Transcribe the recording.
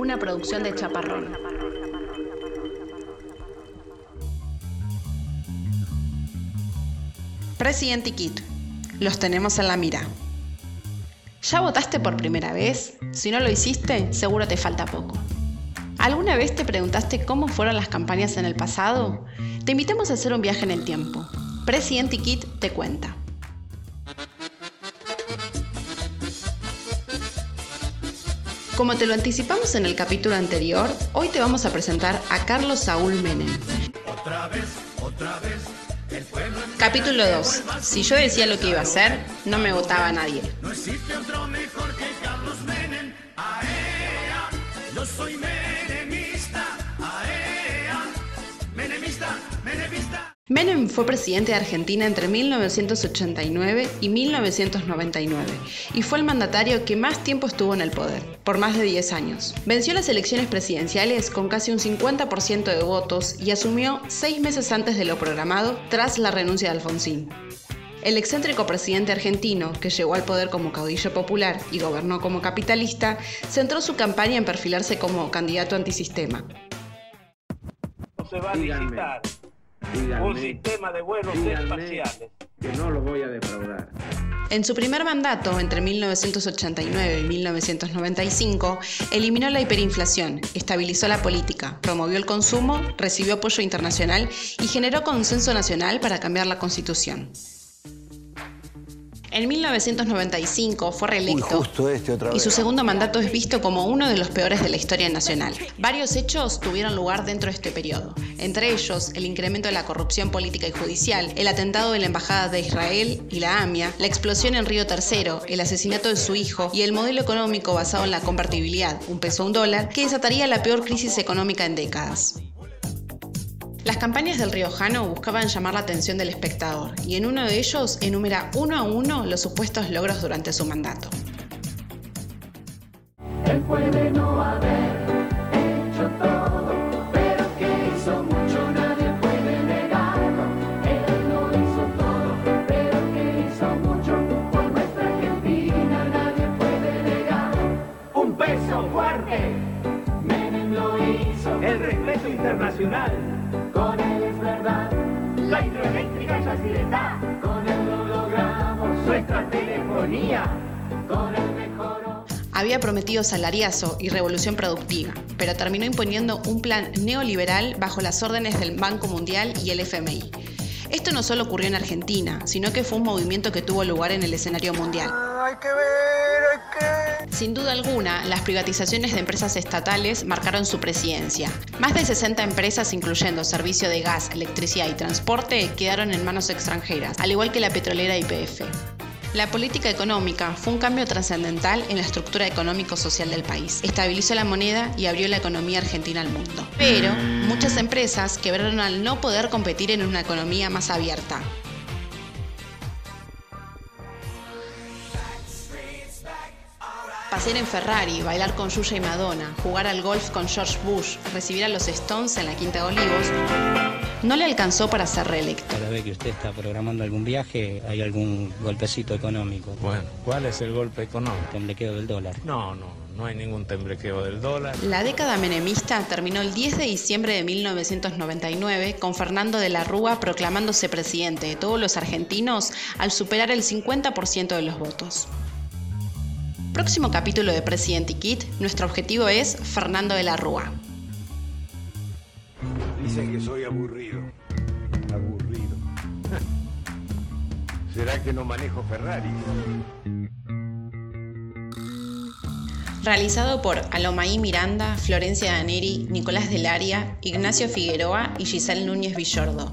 una producción de Chaparrón. Presidente Kit, los tenemos en la mira. ¿Ya votaste por primera vez? Si no lo hiciste, seguro te falta poco. ¿Alguna vez te preguntaste cómo fueron las campañas en el pasado? Te invitamos a hacer un viaje en el tiempo. Presidente Kit te cuenta. Como te lo anticipamos en el capítulo anterior, hoy te vamos a presentar a Carlos Saúl Menem. Otra vez, otra vez. Capítulo 2. Si yo decía lo que iba a hacer, no me votaba nadie. No existe otro mejor que Carlos Menem. Aea, yo soy menemista. Menem fue presidente de Argentina entre 1989 y 1999 y fue el mandatario que más tiempo estuvo en el poder, por más de 10 años. Venció las elecciones presidenciales con casi un 50% de votos y asumió seis meses antes de lo programado tras la renuncia de Alfonsín. El excéntrico presidente argentino, que llegó al poder como caudillo popular y gobernó como capitalista, centró su campaña en perfilarse como candidato antisistema. se va a un sistema de vuelos espaciales. Que no lo voy a defraudar. En su primer mandato, entre 1989 y 1995, eliminó la hiperinflación, estabilizó la política, promovió el consumo, recibió apoyo internacional y generó consenso nacional para cambiar la constitución. En 1995 fue reelecto este y su segundo mandato es visto como uno de los peores de la historia nacional. Varios hechos tuvieron lugar dentro de este periodo, entre ellos el incremento de la corrupción política y judicial, el atentado de la Embajada de Israel y la AMIA, la explosión en Río Tercero, el asesinato de su hijo y el modelo económico basado en la convertibilidad, un peso a un dólar, que desataría la peor crisis económica en décadas. Las campañas del riojano buscaban llamar la atención del espectador y en uno de ellos enumera uno a uno los supuestos logros durante su mandato. Él puede no haber hecho todo, pero que hizo mucho nadie puede negarlo. Él no hizo todo, pero que hizo mucho por nuestra Argentina nadie puede negar. Un peso fuerte, Menem lo hizo. El respeto internacional Había prometido salariazo y revolución productiva, pero terminó imponiendo un plan neoliberal bajo las órdenes del Banco Mundial y el FMI. Esto no solo ocurrió en Argentina, sino que fue un movimiento que tuvo lugar en el escenario mundial. Hay que ver, hay que... Sin duda alguna, las privatizaciones de empresas estatales marcaron su presidencia. Más de 60 empresas, incluyendo servicio de gas, electricidad y transporte, quedaron en manos extranjeras, al igual que la petrolera YPF. La política económica fue un cambio trascendental en la estructura económico-social del país. Estabilizó la moneda y abrió la economía argentina al mundo. Pero muchas empresas quebraron al no poder competir en una economía más abierta. Pasear en Ferrari, bailar con Yuya y Madonna, jugar al golf con George Bush, recibir a los Stones en la Quinta de Olivos, no le alcanzó para ser reelecto. Cada vez que usted está programando algún viaje, hay algún golpecito económico. Bueno, ¿cuál es el golpe económico? El temblequeo del dólar. No, no, no hay ningún temblequeo del dólar. La década menemista terminó el 10 de diciembre de 1999 con Fernando de la Rúa proclamándose presidente de todos los argentinos al superar el 50% de los votos. Próximo capítulo de Presidente Kit, nuestro objetivo es Fernando de la Rúa. Dicen que soy aburrido. Aburrido. ¿Será que no manejo Ferrari? Realizado por Alomaí Miranda, Florencia Daneri, Nicolás Delaria, Ignacio Figueroa y Giselle Núñez Villordo.